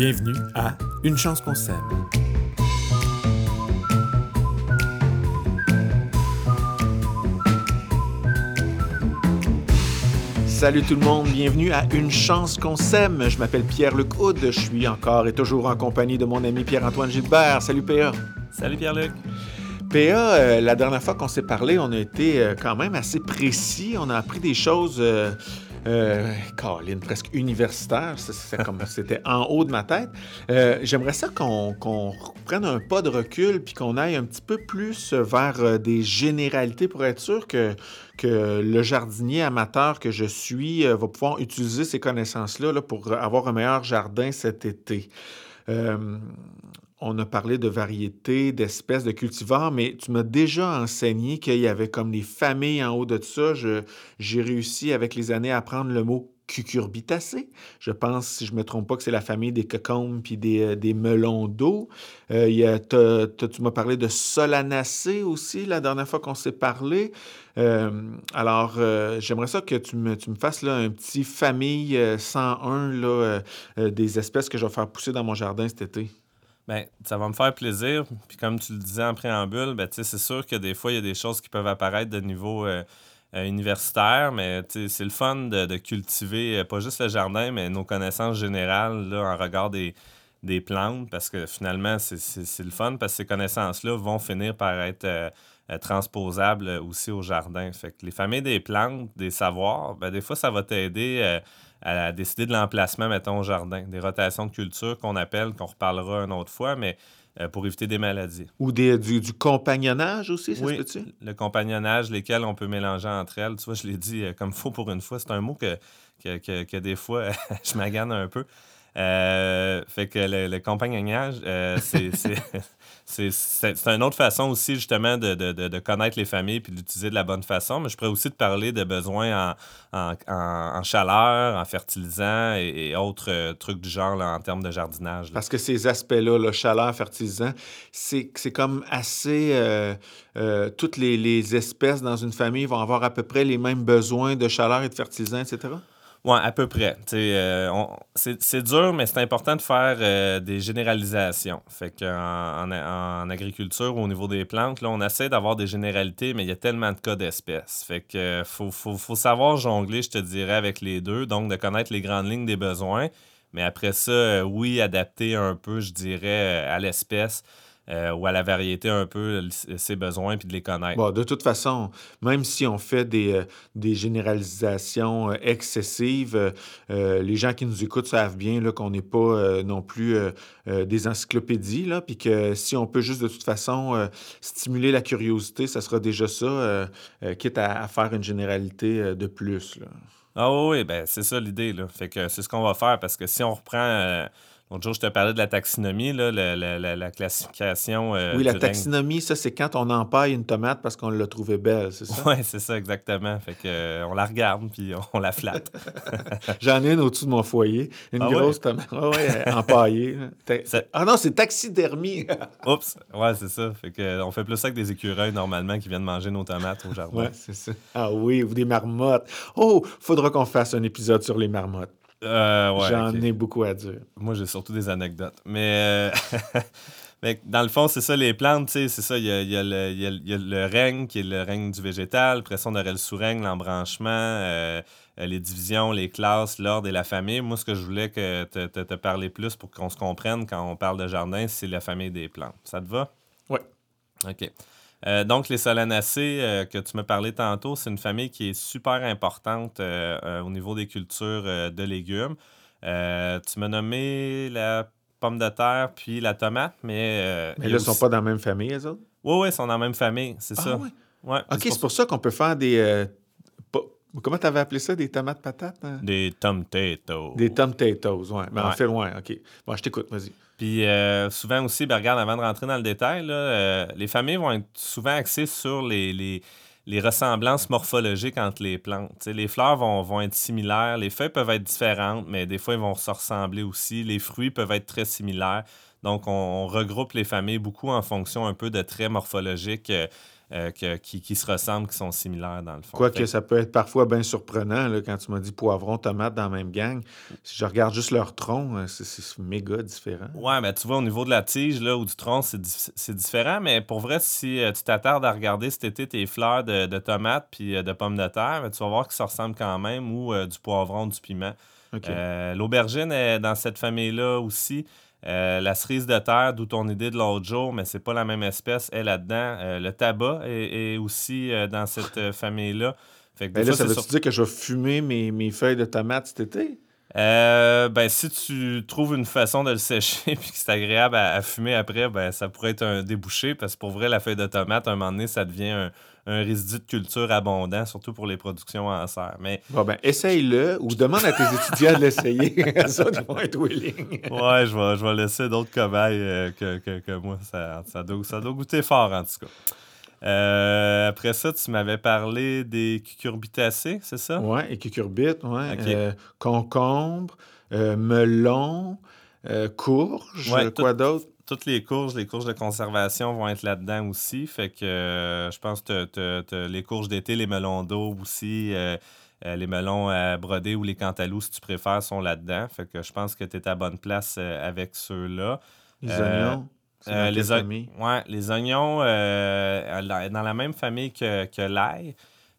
Bienvenue à Une chance qu'on s'aime. Salut tout le monde, bienvenue à Une chance qu'on s'aime. Je m'appelle Pierre-Luc Houd, je suis encore et toujours en compagnie de mon ami Pierre-Antoine Gilbert. Salut PA. Salut Pierre-Luc. PA, euh, la dernière fois qu'on s'est parlé, on a été euh, quand même assez précis. On a appris des choses, euh, euh, Caroline, presque comme c'était en haut de ma tête. Euh, J'aimerais ça qu'on prenne un pas de recul puis qu'on aille un petit peu plus vers euh, des généralités pour être sûr que, le jardinier amateur que je suis euh, va pouvoir utiliser ces connaissances-là là, pour avoir un meilleur jardin cet été. On a parlé de variétés, d'espèces, de cultivars, mais tu m'as déjà enseigné qu'il y avait comme des familles en haut de ça. J'ai réussi avec les années à apprendre le mot cucurbitacé. Je pense, si je ne me trompe pas, que c'est la famille des cocombes puis des, euh, melons d'eau. Euh, tu m'as parlé de solanacées aussi la dernière fois qu'on s'est parlé. Euh, alors, j'aimerais ça que tu me, fasses là, un petit famille euh, 101 là, des espèces que je vais faire pousser dans mon jardin cet été. Ben, ça va me faire plaisir. Puis comme tu le disais en préambule, ben, c'est sûr que des fois, il y a des choses qui peuvent apparaître de niveau euh, euh, universitaire, mais c'est le fun de, de cultiver euh, pas juste le jardin, mais nos connaissances générales là, en regard des, des plantes, parce que finalement, c'est le fun, parce que ces connaissances-là vont finir par être euh, transposables euh, aussi au jardin. Fait que les familles des plantes, des savoirs, ben, des fois, ça va t'aider euh, à décider de l'emplacement, mettons, au jardin. Des rotations de culture qu'on appelle, qu'on reparlera une autre fois, mais euh, pour éviter des maladies. Ou des, du, du compagnonnage aussi, ça Oui, se peut-tu? le compagnonnage, lesquels on peut mélanger entre elles. Tu vois, je l'ai dit comme faux pour une fois. C'est un mot que, que, que- que des fois, je m'agane un peu. Euh, fait que le, le compagnonnage, euh, c'est- une autre façon aussi, justement, de, de- de- connaître les familles puis de l'utiliser de la bonne façon. Mais je pourrais aussi te parler de besoins en, en, en- en chaleur, en fertilisant et, et autres euh, trucs du genre là, en termes de jardinage. là. Parce que ces aspects-là, là, chaleur, fertilisant, c'est c'est comme assez... toutes les, les espèces dans une famille vont avoir à peu près les mêmes besoins de chaleur et de fertilisant, etc. Oui, à peu près. Euh, c'est dur, mais c'est important de faire euh, des généralisations. Fait qu'en en, en agriculture, au niveau des plantes, là, on essaie d'avoir des généralités, mais il y a tellement de cas d'espèces. Fait que faut, faut, faut savoir jongler, je te dirais, avec les deux. Donc, de connaître les grandes lignes des besoins. Mais après ça, euh, oui, adapter un peu, je dirais, à l'espèce euh, ou à la variété un peu ses besoins, puis de les connaître. Bon, de toute façon, même si on fait des, euh, des généralisations euh, excessives, euh, les gens qui nous écoutent savent bien là, qu'on n'est pas non plus des encyclopédies, là, puis que si on peut juste de toute façon stimuler la curiosité, ça sera déjà ça, quitte à, à faire une généralité de plus. là. Ah oui, ben c'est ça l'idée. Là. Fait que c'est ce qu'on va faire parce que si on reprend. L'autre jour, je te parlais de la taxinomie, là, la, la- la- la classification. euh, oui, la règne. taxinomie, ça, c'est quand on empaille une tomate parce qu'on l'a trouvée belle, c'est ça? Oui, c'est ça, exactement. Fait que, euh, on la regarde puis on la flatte. J'en ai une au-dessus de mon foyer, une Ah ouais? grosse tomate Ah ouais, empaillée. Ça- Ah non, c'est taxidermie! Oups! Ouais, c'est ça. Fait que, on fait plus ça que des écureuils normalement qui viennent manger nos tomates au jardin. Ouais, c'est ça. Ah oui, ou des marmottes. Oh, faudra qu'on fasse un épisode sur les marmottes. Euh, ouais, J'en ai beaucoup à dire. Moi, j'ai surtout des anecdotes. Mais, euh, mais dans le fond, c'est ça, les plantes, c'est ça. Il y y y y a le règne qui est le règne du végétal. Après ça, on aurait le sous-règne, l'embranchement, euh, les divisions, les classes, l'ordre et la famille. Moi, ce que je voulais que te, te, te parler plus pour qu'on se comprenne quand on parle de jardin, c'est la famille des plantes. Ça te va? Ouais. OK. Euh, donc, les solanacées euh, que tu me parlais tantôt, c'est une famille qui est super importante euh, au niveau des cultures de légumes. Tu m'as nommé la pomme de terre puis la tomate, mais. Mais là, ils sont aussi- pas dans la même famille, les autres? Oui, oui, ils sont dans la même famille, c'est Ah ça. ouais? Ouais, OK, c'est pour ça qu'on peut faire des... Comment t'avais appelé ça? Des tomates patates? hein? Des tomatoes. Des tomatoes, ouais. Mais en Ouais. fait, loin, OK. Bon, je t'écoute, vas-y. Puis euh, souvent aussi, ben, regarde, avant de rentrer dans le détail, euh, les familles vont être souvent axées sur les, ressemblances morphologiques entre les plantes. Les fleurs vont, être similaires, les feuilles peuvent être différentes, mais des fois, ils vont se ressembler aussi. Les fruits peuvent être très similaires. Donc, on, on regroupe les familles beaucoup en fonction un peu de traits morphologiques euh, euh, qui, qui, se ressemblent, qui sont similaires dans le fond. Quoique ça peut être parfois bien surprenant là, quand tu m'as dit poivron, tomate dans la même gang. Si je regarde juste leur tronc, euh, c'est méga différent. Ouais, mais tu vois, au niveau de la tige là, ou du tronc, c'est différent. Mais pour vrai, si euh, tu t'attardes à regarder cet été tes fleurs de, tomates puis de pommes de terre, ben, tu vas voir que ça ressemble quand même ou du poivron, du piment. L'aubergine est dans cette famille-là aussi. Euh, la cerise de terre, d'où ton idée de l'autre jour, mais c'est pas la même espèce, est là-dedans. Euh, le tabac est, aussi euh, dans cette famille-là. Fait ben ça veut-tu dire que je vais fumer mes, mes feuilles de tomates cet été? ben, si tu trouves une façon de le sécher et que c'est agréable à, fumer après, ben, ça pourrait être un débouché parce que pour vrai, la feuille de tomate, à un moment donné, ça devient un, un résidu de culture abondant, surtout pour les productions en serre. Mais... Bon, ben, essaye-le ou demande à tes étudiants de l'essayer. ça, ils vont être willing. ouais, je vais, je vais laisser d'autres cobayes euh, que, que, que, moi. Ça, ça, doit, ça doit goûter fort, en tout cas. Euh, après ça, tu m'avais parlé des cucurbitacées, c'est ça? Oui, et cucurbites, oui. Euh, concombre, melon, courge, quoi d'autre? Toutes les courges, les courges de conservation vont être là-dedans aussi. Fait que euh, je pense que les courges d'été, les melons d'eau aussi, euh, euh, les melons à broder ou les cantalous, si tu préfères, sont là-dedans. Fait que je pense que tu es à bonne place avec ceux-là. Les oignons? les, ouais, les oignons dans la même famille que, que l'ail.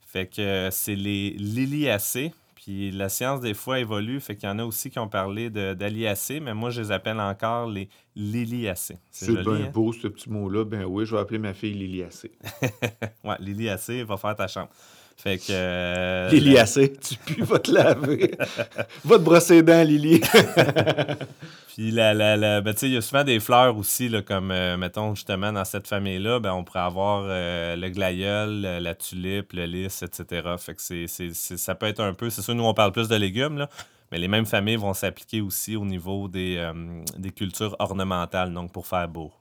Fait que c'est les liliacées. Puis la science, des fois, évolue. Fait qu'il y en a aussi qui ont parlé d'aliacées, mais moi, je les appelle encore les liliacées. C'est bien hein? beau, ce petit mot-là. Ben oui, je vais appeler ma fille liliacée. ouais, liliacée, va faire ta chambre. Fait que. Euh, liliacée, tu pues, va te laver. va te brosser les dents, Lily. Puis, la, la, la ben, il y a souvent des fleurs aussi, là, comme, euh, mettons, justement, dans cette famille-là, ben, on pourrait avoir euh, le glaïeul, la tulipe, le lys, etc. Fait que c'est, ça peut être un peu... C'est sûr, nous, on parle plus de légumes, là, mais les mêmes familles vont s'appliquer aussi au niveau des, des cultures ornementales, donc pour faire beau.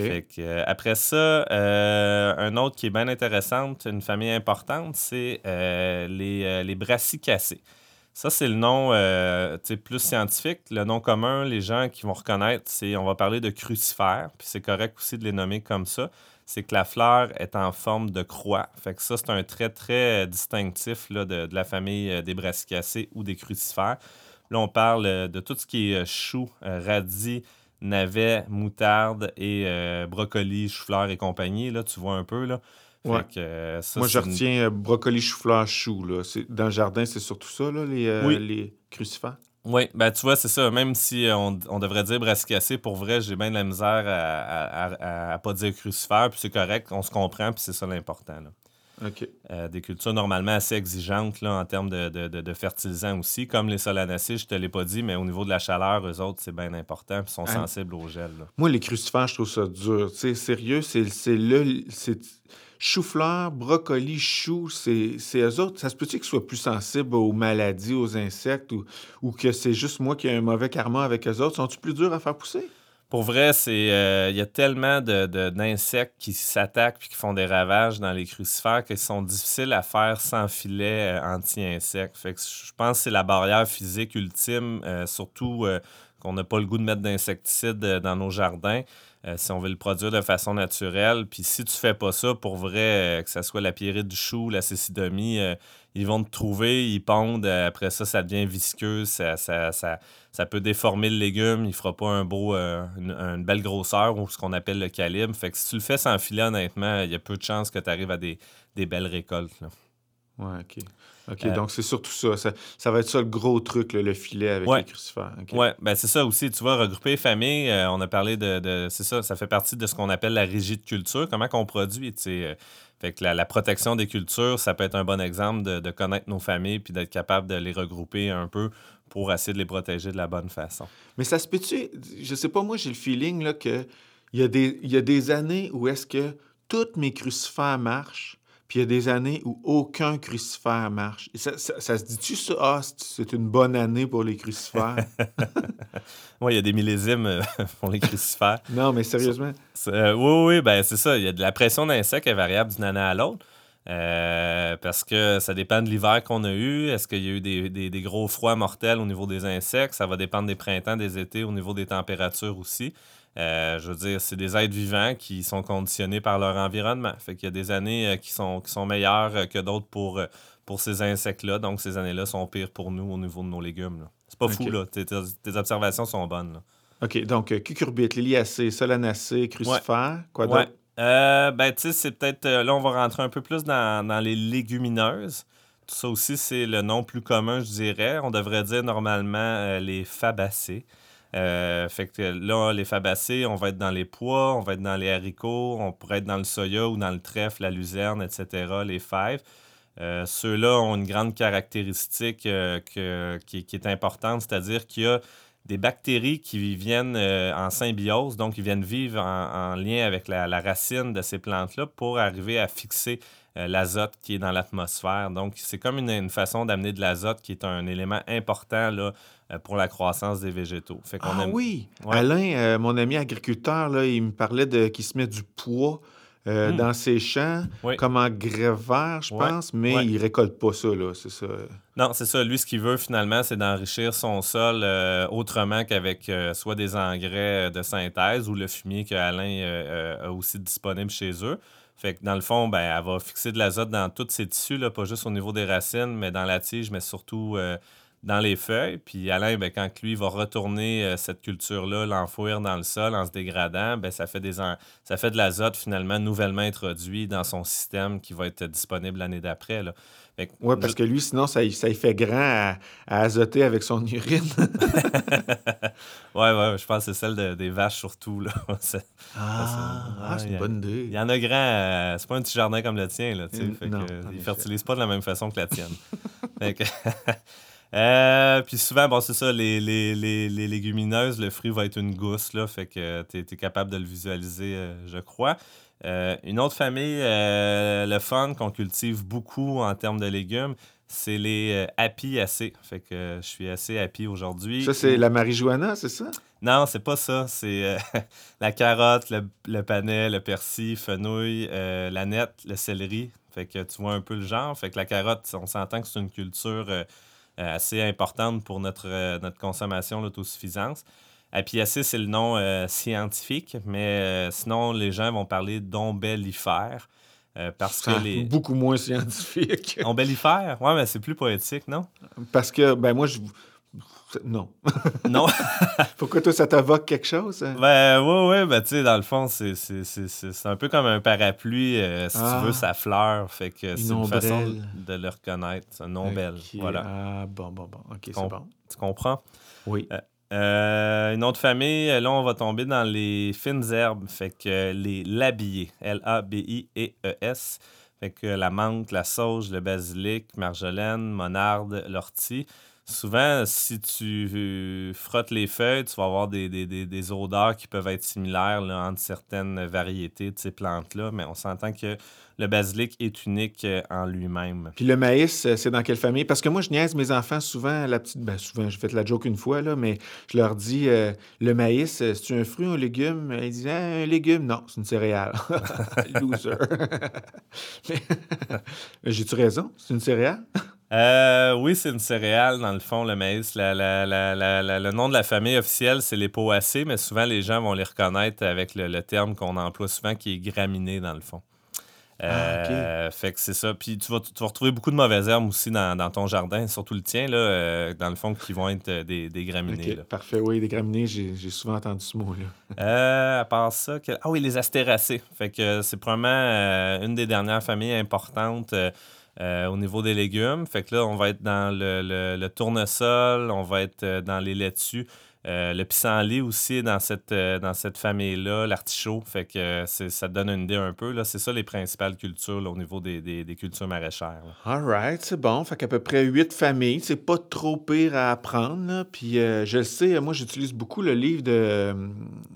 Fait que, après ça, un autre qui est bien intéressante, une famille importante, c'est les, les brassicacées. Ça, c'est le nom euh, plus scientifique. Le nom commun, les gens qui vont reconnaître, c'est on va parler de crucifère, puis c'est correct aussi de les nommer comme ça. C'est que la fleur est en forme de croix. Fait que ça, c'est un trait très distinctif là, de, la famille euh, des brassicacées ou des crucifères. Là, on parle euh, de tout ce qui est chou, radis, navet, moutarde et brocoli, chou-fleur et compagnie. Là, tu vois un peu. Là. Euh, Moi, je retiens euh, brocoli, chou-fleur, chou. Là. Dans le jardin, c'est surtout ça, là, les, euh, les crucifères? Oui, ben tu vois, c'est ça. Même si on, devrait dire brassicacé, pour vrai, j'ai bien de la misère à, à, pas dire crucifère, puis c'est correct, on se comprend, puis c'est ça l'important. OK. des cultures normalement assez exigeantes là, en termes de, de, fertilisants aussi, comme les solanacées, je te l'ai pas dit, mais au niveau de la chaleur, eux autres, c'est bien important, puis sont hein? sensibles au gel. Moi, les crucifères, je trouve ça dur. sais, sérieux, c'est le chou-fleur, brocoli, chou, c'est eux autres. Ça se peut-il qu'ils soient plus sensibles aux maladies, aux insectes, ou, ou que c'est juste moi qui ai un mauvais karma avec eux autres? Sont-ils plus durs à faire pousser? Pour vrai, c'est euh, il y a tellement d'insectes de, qui s'attaquent et qui font des ravages dans les crucifères qu'ils sont difficiles à faire sans filet euh, anti-insectes. Fait que je pense que c'est la barrière physique ultime, euh, surtout qu'on n'a pas le goût de mettre d'insecticides dans nos jardins. Euh, si on veut le produire de façon naturelle. Puis si tu fais pas ça, pour vrai, euh, que ce soit la pierrite du chou, la cécidomie, euh, ils vont te trouver, ils pondent. après ça, ça devient visqueux, ça, ça, peut déformer le légume. Il fera pas un beau, une, belle grosseur ou ce qu'on appelle le calibre. Fait que si tu le fais sans filet, honnêtement, il y a peu de chances que tu arrives à des, belles récoltes. Ouais, OK. OK, euh, donc c'est surtout ça. ça. va être ça le gros truc, le filet avec les crucifères. Oui, ben c'est ça aussi. Tu vois, regrouper les familles, euh, on a parlé de. c'est ça, ça fait partie de ce qu'on appelle la régie de culture. Comment qu'on produit, tu sais. Euh, fait que la, protection des cultures, ça peut être un bon exemple de, connaître nos familles puis d'être capable de les regrouper un peu pour essayer de les protéger de la bonne façon. Mais ça se peut-tu, je sais pas, moi j'ai le feeling là, que il y, a des, il y a des années où est-ce que toutes mes crucifères marchent, puis il y a des années où aucun crucifère marche. ça, se dit-tu ça? Ah, c'est une bonne année pour les crucifères. oui, il y a des millésimes euh, pour les crucifères. non, mais sérieusement. Euh, oui, oui, ben c'est ça. Il y a de la pression d'insectes est variable d'une année à l'autre. Euh, parce que ça dépend de l'hiver qu'on a eu. Est-ce qu'il y a eu des, gros froids mortels au niveau des insectes? Ça va dépendre des printemps, des étés, au niveau des températures aussi. Euh, je veux dire, c'est des êtres vivants qui sont conditionnés par leur environnement. Fait qu'il y a des années euh, qui, sont, qui sont meilleures que d'autres pour, pour ces insectes-là. Donc, ces années-là sont pires pour nous au niveau de nos légumes. C'est pas fou, là. Tes, observations sont bonnes. OK. Donc, cucurbite, liliacée, solanacée, crucifère, quoi d'autre? ben, tu sais, c'est peut-être. là, on va rentrer un peu plus dans, dans les légumineuses. Ça aussi, c'est le nom plus commun, je dirais. On devrait dire normalement euh, les fabacées. Euh, fait que là, les fabacées, on va être dans les pois, on va être dans les haricots, on pourrait être dans le soya ou dans le trèfle, la luzerne, etc., les fèves. Euh, ceux-là ont une grande caractéristique qui, est importante, c'est-à-dire qu'il y a des bactéries qui viennent en symbiose, donc ils viennent vivre en, lien avec la, racine de ces plantes-là pour arriver à fixer euh, l'azote qui est dans l'atmosphère. Donc, c'est comme une, façon d'amener de l'azote qui est un élément important là, euh, pour la croissance des végétaux. Fait ah oui! Alain, euh, mon ami agriculteur, là, il me parlait de qu'il se met du poids hmm. dans ses champs, comme en grèvert, je pense, mais il récolte pas ça, là, c'est ça. Non, c'est ça. Lui, ce qu'il veut finalement, c'est d'enrichir son sol autrement qu'avec soit des engrais de synthèse ou le fumier que Alain a aussi disponible chez eux. Fait que dans le fond, ben, elle va fixer de l'azote dans tous ses tissus, là, pas juste au niveau des racines, mais dans la tige, mais surtout euh, dans les feuilles. Puis Alain, ben, quand lui va retourner euh, cette culture-là, l'enfouir dans le sol en se dégradant, ben, ça, fait des ça fait de l'azote finalement nouvellement introduit dans son système qui va être disponible l'année d'après. Oui, parce que lui, sinon, ça, ça lui fait grand à, azoter avec son urine. oui, ouais, je pense que c'est celle des vaches surtout. Là. ah, ah c'est une bonne idée. Il y en a grand. Euh, c'est pas un petit jardin comme le tien. Là, fait non, il ne fertilise pas de la même façon que la tienne. Euh, puis souvent, bon, c'est ça, les, les, les, légumineuses, le fruit va être une gousse, là, fait que tu es, capable de le visualiser, euh, je crois. Euh, une autre famille, euh, le fun qu'on cultive beaucoup en termes de légumes, c'est les euh, apiacées. Fait que je suis assez happy aujourd'hui. Ça, c'est la marijuana, c'est ça? Non, c'est pas ça. C'est la carotte, le, le, panais, le persil, fenouil, la nette, le céleri. Fait que tu vois un peu le genre. Fait que la carotte, on s'entend que c'est une culture assez importante pour notre, notre consommation, l'autosuffisance. Apiacée, c'est le nom euh, scientifique, mais euh, sinon, les gens vont parler d'ombellifère. Euh, parce que les... Beaucoup moins scientifique. Ombellifère? Ouais, mais c'est plus poétique, non? Parce que, ben moi, je. Non. non. Pourquoi toi, ça t'évoque quelque chose? Hein? Ben, oui, oui, ben, tu sais, dans le fond, c'est un peu comme un parapluie. si tu veux, ah. sa fleur. Fait que c'est une façon de le reconnaître. C'est un ombelle. Voilà. Ah, bon, bon, bon. OK, c'est bon. Tu comprends? Oui. Euh, une autre famille, là, on va tomber dans les fines herbes. Fait que les labiers, L-A-B-I-E-E-S. Fait que la menthe, la sauge, le basilic, marjolaine, monarde, l'ortie souvent, si tu frottes les feuilles, tu vas avoir des, odeurs qui peuvent être similaires entre certaines variétés de ces plantes-là, mais on s'entend que le basilic est unique euh, en lui-même. Puis le maïs, euh, c'est dans quelle famille? Parce que moi, je niaise mes enfants souvent, la petite. Ben, souvent, j'ai fait la joke une fois, là, mais je leur dis euh, le maïs, c'est un fruit ou un légume? Ils disent ah, un légume. Non, c'est une céréale. Loser. J'ai-tu raison? C'est une céréale? Euh, oui, c'est une céréale, dans le fond, le maïs. le nom de la famille officielle, c'est les poacées, mais souvent, les gens vont les reconnaître avec le, terme qu'on emploie souvent, qui est graminé, dans le fond. Euh, ah, Fait que c'est ça. Puis tu vas, retrouver beaucoup de mauvaises herbes aussi dans, ton jardin, surtout le tien, là, euh, dans le fond, qui vont être euh, des, des graminées. Parfait, oui, des graminées, j'ai souvent entendu ce mot-là. Euh, à part ça, ah oui, les astéracées. Fait que c'est probablement une des dernières familles importantes euh, au niveau des légumes. Fait que là, on va être dans le, tournesol, on va être euh, dans les laitues. Euh, le pissenlit aussi dans cette, dans cette famille-là, l'artichaut. Fait que ça te donne une idée un peu. C'est ça les principales cultures au niveau des, cultures maraîchères. All right, c'est bon. Fait qu'à peu près huit familles. C'est pas trop pire à apprendre. Puis je le sais, moi j'utilise beaucoup le livre de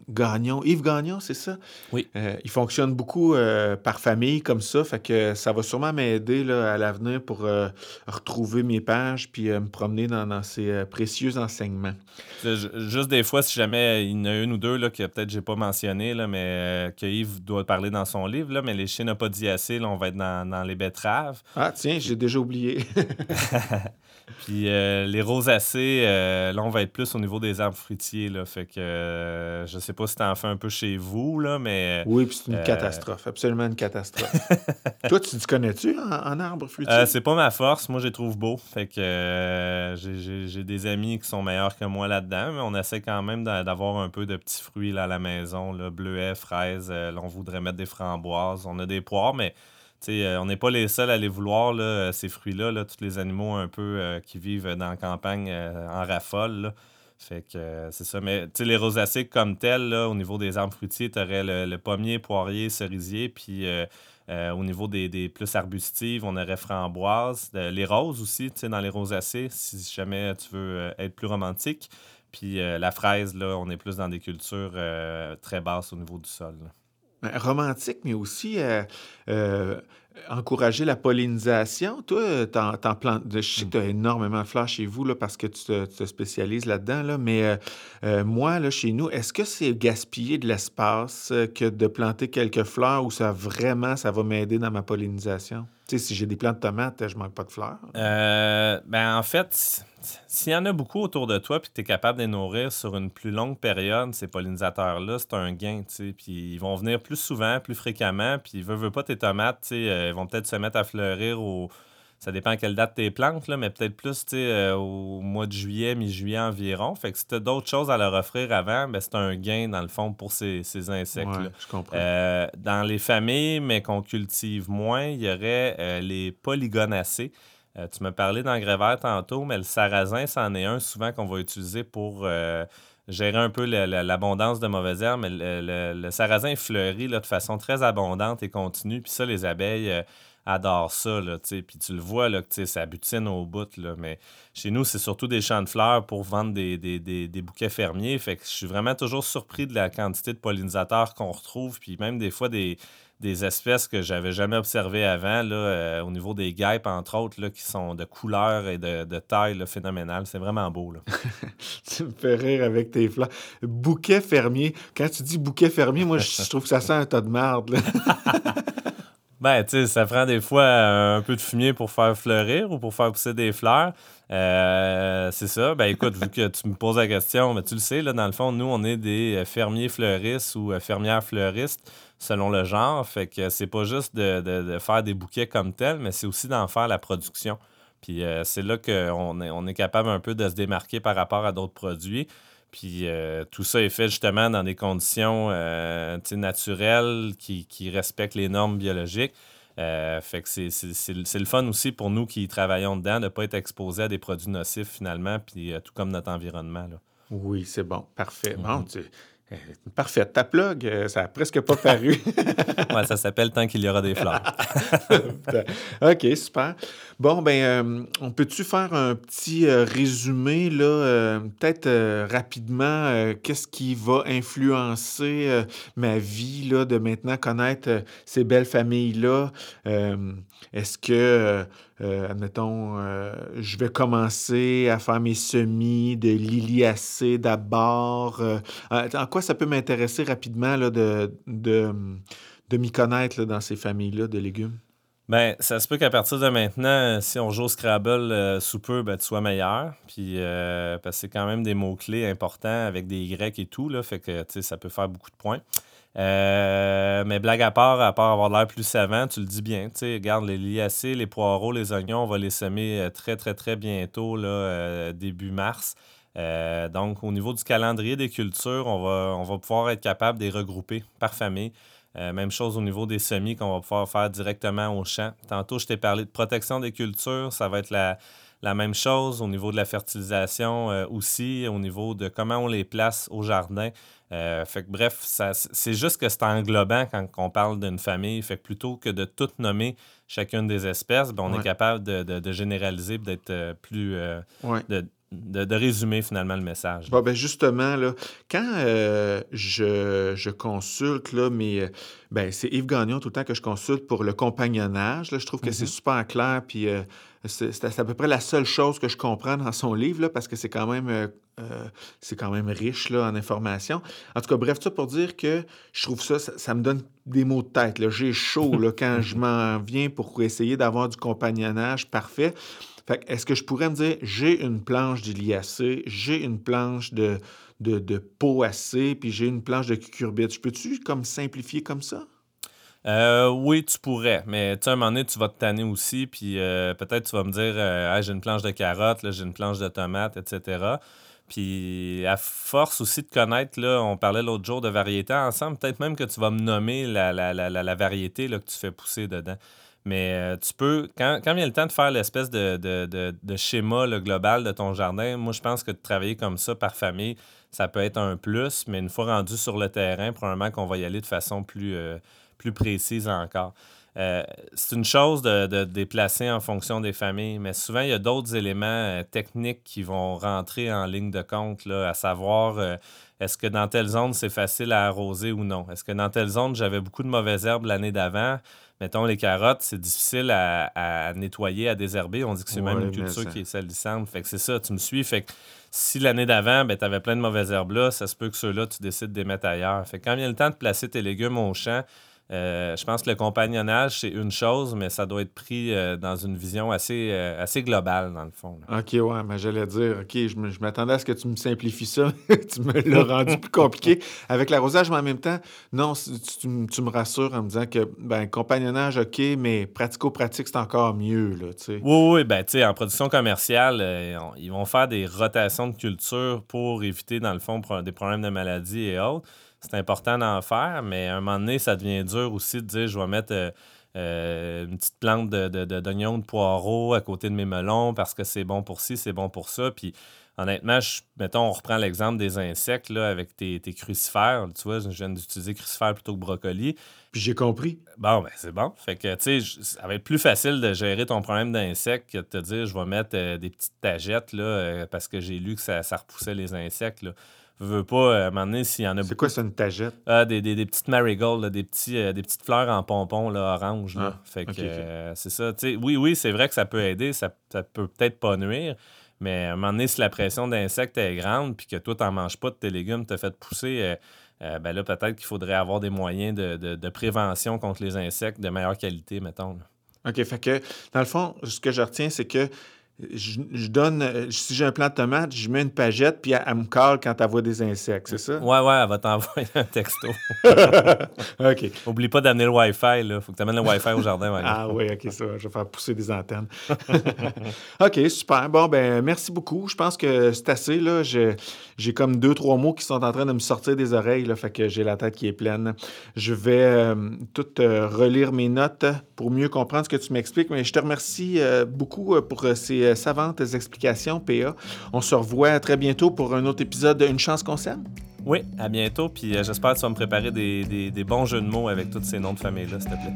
Gagnon. Yves Gagnon, c'est ça? Oui. il fonctionne beaucoup par famille comme ça. Fait que ça va sûrement m'aider à l'avenir pour euh, retrouver mes pages puis euh, me promener dans, ces euh, précieux enseignements. Je, juste des fois, si jamais il y en a une ou deux là, que peut-être j'ai pas mentionné, là, mais euh, que Yves doit parler dans son livre, là, mais les Chinopodiacées, là, on va être dans, dans les betteraves. Ah, tiens, j'ai déjà oublié. Puis euh, les rosacées, euh, là, on va être plus au niveau des arbres fruitiers. Là, fait que euh, je sais pas si tu en fais un peu chez vous, là, mais. Oui, puis c'est une catastrophe, absolument une catastrophe. Toi, tu te connais-tu en, arbres fruitiers? c'est pas ma force. Moi, je les trouve beaux. Fait que j'ai des amis qui sont meilleurs que moi là-dedans, mais on essaie quand même d'avoir un peu de petits fruits là, à la maison. Là, bleuets, fraises. là, on voudrait mettre des framboises. On a des poires, mais on n'est pas les seuls à les vouloir, là, ces fruits-là. Là, tous les animaux un peu euh, qui vivent dans la campagne euh, en rafale. Fait que c'est ça. Mais les rosacées comme telles, au niveau des arbres fruitiers, tu aurais le, pommier, poirier, cerisier. Puis au niveau des, plus arbustives, on aurait framboise. les roses aussi, dans les rosacées, si jamais tu veux être plus romantique. Puis la fraise, là, on est plus dans des cultures très basses au niveau du sol. Romantique, mais aussi euh, euh, encourager la pollinisation. Toi, t'en, t'en plantes, je sais que tu as énormément de fleurs chez vous là, parce que tu te, spécialises là-dedans, là, mais euh, moi, là, chez nous, est-ce que c'est gaspiller de l'espace que de planter quelques fleurs ou ça vraiment, ça va m'aider dans ma pollinisation? Tu sais, si j'ai des plantes de tomates, je manque pas de fleurs. ben, en fait, s'il y en a beaucoup autour de toi puis que tu es capable de les nourrir sur une plus longue période, ces pollinisateurs-là, c'est un gain, tu sais. Puis ils vont venir plus souvent, plus fréquemment, puis ils veulent pas tes tomates, tu sais, euh, ils vont peut-être se mettre à fleurir au... Ça dépend à quelle date tes plantes, là, mais peut-être plus euh, au mois de juillet, mi-juillet environ. Fait que si tu as d'autres choses à leur offrir avant, ben, c'est un gain, dans le fond, pour ces, ces insectes-là. je comprends. Euh, dans les familles, mais qu'on cultive moins, il y aurait les polygonacées. Euh, tu m'as parlé d'engrais tantôt, mais le sarrasin, c'en est un souvent qu'on va utiliser pour euh, gérer un peu l'abondance de mauvaises herbes. Mais le, sarrasin fleurit de façon très abondante et continue. Puis ça, les abeilles euh, adorent ça. Là, puis tu le vois, là, ça butine au bout. Mais chez nous, c'est surtout des champs de fleurs pour vendre des, des, bouquets fermiers. Fait que je suis vraiment toujours surpris de la quantité de pollinisateurs qu'on retrouve. Puis même des fois, des des espèces que j'avais jamais observées avant, là, euh, au niveau des guêpes, entre autres, là, qui sont de couleur et de, de taille phénoménale. C'est vraiment beau. Là. tu me fais rire avec tes fleurs. Bouquet fermier. Quand tu dis bouquet fermier, moi, je trouve que ça sent un tas de merde. ben, tu sais, ça prend des fois un peu de fumier pour faire fleurir ou pour faire pousser des fleurs. Euh, c'est ça. Ben écoute, vu que tu me poses la question, ben, tu le sais, là, dans le fond, nous, on est des fermiers fleuristes ou fermières fleuristes selon le genre. Fait que c'est pas juste de, faire des bouquets comme tel, mais c'est aussi d'en faire la production. Puis euh, c'est là qu'on est, on est capable un peu de se démarquer par rapport à d'autres produits. Puis euh, tout ça est fait justement dans des conditions euh, naturelles qui, respectent les normes biologiques. Fait que c'est le fun aussi pour nous qui travaillons dedans de ne pas être exposés à des produits nocifs finalement, puis tout comme notre environnement. Là. Oui, c'est bon. Parfait. Bon, mm-hmm. Euh, parfait. Ta plug, euh, ça n'a presque pas paru. ouais, ça s'appelle Tant qu'il y aura des fleurs. OK, super. Bon, ben, euh, on peut-tu faire un petit résumé, là, peut-être rapidement, qu'est-ce qui va influencer ma vie, là, de maintenant connaître ces belles familles-là? Est-ce que euh, admettons, euh, je vais commencer à faire mes semis de liliacées d'abord. Euh, en quoi ça peut m'intéresser rapidement là, de, de, de m'y connaître dans ces familles-là de légumes? Ben, ça se peut qu'à partir de maintenant, si on joue au Scrabble sous peu, ben, tu sois meilleur. Puis, parce que c'est quand même des mots-clés importants avec des Y et tout, là, fait que ça peut faire beaucoup de points. Euh, mais blague à part, à part avoir l'air plus savant, tu le dis bien. Tu regarde, les liacées, les poireaux, les oignons, on va les semer euh, très, très, très bientôt, là, euh, début mars. donc, au niveau du calendrier des cultures, on va, on va pouvoir être capable de les regrouper par famille. Même chose au niveau des semis qu'on va pouvoir faire directement au champ. Tantôt, je t'ai parlé de protection des cultures. Ça va être la, la même chose au niveau de la fertilisation aussi, au niveau de comment on les place au jardin. Euh, fait que bref, c'est juste que c'est englobant quand on parle d'une famille. Fait que plutôt que de tout nommer chacune des espèces, ben, on est capable de, généraliser, d'être euh, plus. Euh, de, résumer finalement le message. ben justement, là, quand je, consulte là, mes, ben, c'est Yves Gagnon tout le temps que je consulte pour le compagnonnage. Là, je trouve que c'est Mhm. super clair, puis euh, c'est à peu près la seule chose que je comprends dans son livre, là, parce que c'est quand même, euh, euh, c'est quand même riche là, en informations. En tout cas, bref, ça pour dire que je trouve ça, ça, ça me donne des maux de tête. J'ai chaud là, quand je m'en viens pour essayer d'avoir du compagnonnage parfait. Fait que est-ce que je pourrais me dire, j'ai une planche d'Iliacé, j'ai une planche de, de, de Poacé, puis j'ai une planche de cucurbite. Je peux-tu comme simplifier comme ça? Euh, oui, tu pourrais, mais tu un moment donné, tu vas te tanner aussi, puis euh, peut-être tu vas me dire euh, Ah, j'ai une planche de carottes, j'ai une planche de tomates, etc. Puis à force aussi de connaître, là, on parlait l'autre jour de variété ensemble, peut-être même que tu vas me nommer la, la, la, la, variété là, que tu fais pousser dedans. Mais euh, tu peux, quand, quand vient le temps de faire l'espèce de, de, de, schéma global de ton jardin, moi je pense que de travailler comme ça par famille, ça peut être un plus, mais une fois rendu sur le terrain, probablement qu'on va y aller de façon plus, plus précise encore. Euh, c'est une chose de, de déplacer en fonction des familles, mais souvent, il y a d'autres éléments euh, techniques qui vont rentrer en ligne de compte, là, à savoir euh, est-ce que dans telle zone, c'est facile à arroser ou non? Est-ce que dans telle zone, j'avais beaucoup de mauvaises herbes l'année d'avant? Mettons, les carottes, c'est difficile à, à nettoyer, à désherber. On dit que c'est même une culture ça- qui est salissante. Fait que c'est ça, tu me suis. Fait que si l'année d'avant, ben, tu avais plein de mauvaises herbes là, ça se peut que ceux-là, tu décides de les mettre ailleurs. Fait que quand vient le temps de placer tes légumes au champ, euh, je pense que le compagnonnage, c'est une chose, mais ça doit être pris euh, dans une vision assez, euh, assez globale, dans le fond. là. OK, ouais, mais j'allais dire, OK, je m'attendais à ce que tu me simplifies ça. tu me l'as rendu plus compliqué avec l'arrosage, mais en même temps, non, tu, tu me- tu me rassures en me disant que, ben, compagnonnage, OK, mais pratico-pratique, c'est encore mieux, là, tu sais. Oui, oui, ben, tu sais, en production commerciale, ils vont faire des rotations de culture pour éviter, dans le fond, des problèmes de maladie et autres. C'est important d'en faire, mais à un moment donné, ça devient dur aussi de dire je vais mettre euh, euh, une petite plante de, de, de- d'oignons, de poireaux à côté de mes melons parce que c'est bon pour ci, c'est bon pour ça. Puis honnêtement, je- mettons, on reprend l'exemple des insectes là, avec tes, tes crucifères. Tu vois, je viens d'utiliser crucifères plutôt que brocoli. Puis j'ai compris. Bon, ben c'est bon. Fait que, tu sais, ça va être plus facile de gérer ton problème d'insectes que de te dire, je vais mettre euh, des petites tagettes, là, euh, parce que j'ai lu que ça, ça repoussait les insectes, là. Veux pas, euh, à un moment donné, s'il y en a C'est quoi, c'est une tagette? Ah, des, des, des petites marigolds, là, des, petits, euh, des petites fleurs en pompon, là, orange, là. Ah, fait que, euh, c'est ça. Oui, oui, c'est vrai que ça peut aider, ça, ça peut peut-être pas nuire, mais à un moment donné, si la pression d'insectes est grande, puis que toi, t'en manges pas de tes légumes, t'as fait pousser, euh, euh, ben là, peut-être qu'il faudrait avoir des moyens de, de- de prévention contre les insectes de meilleure qualité, mettons. là. OK, fait que, dans le fond, ce que je retiens, c'est que je, je donne, euh, si j'ai un plant de tomate, je mets une pagette, puis elle, elle me cale quand elle voit des insectes, c'est ça? Ouais, ouais, elle va t'envoyer un texto. OK. Oublie pas d'amener le Wi-Fi, là. Faut que tu amènes le Wi-Fi au jardin, ouais. Ah oui, OK, ça, je vais faire pousser des antennes. OK, super. Bon, ben merci beaucoup. Je pense que c'est assez, là. J'ai comme deux, trois mots qui sont en train de me sortir des oreilles, là, fait que j'ai la tête qui est pleine. Je vais euh, tout euh, relire mes notes pour mieux comprendre ce que tu m'expliques, mais je te remercie euh, beaucoup pour ces euh, savantes explications, PA. On se revoit très bientôt pour un autre épisode de Une chance s'aime. Oui, à bientôt. Puis euh, j'espère que tu vas me préparer des, des- des bons jeux de mots avec tous ces noms de famille-là, s'il te plaît.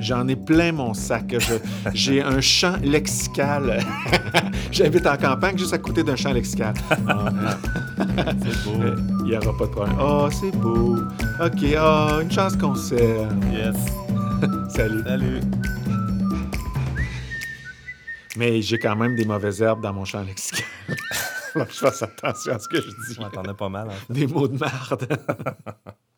J'en ai plein mon sac. J'ai un champ lexical. J'habite en campagne juste à côté d'un champ lexical. Ah, C'est beau. Il n'y aura pas de problème. Oh, c'est beau. OK, ah, une chance qu'on. Yes. Salut. Salut. Mais j'ai quand même des mauvaises herbes dans mon champ lexical. Que je fasse attention à ce que je dis. Je m'attendais pas mal, en fait. Des mots de marde.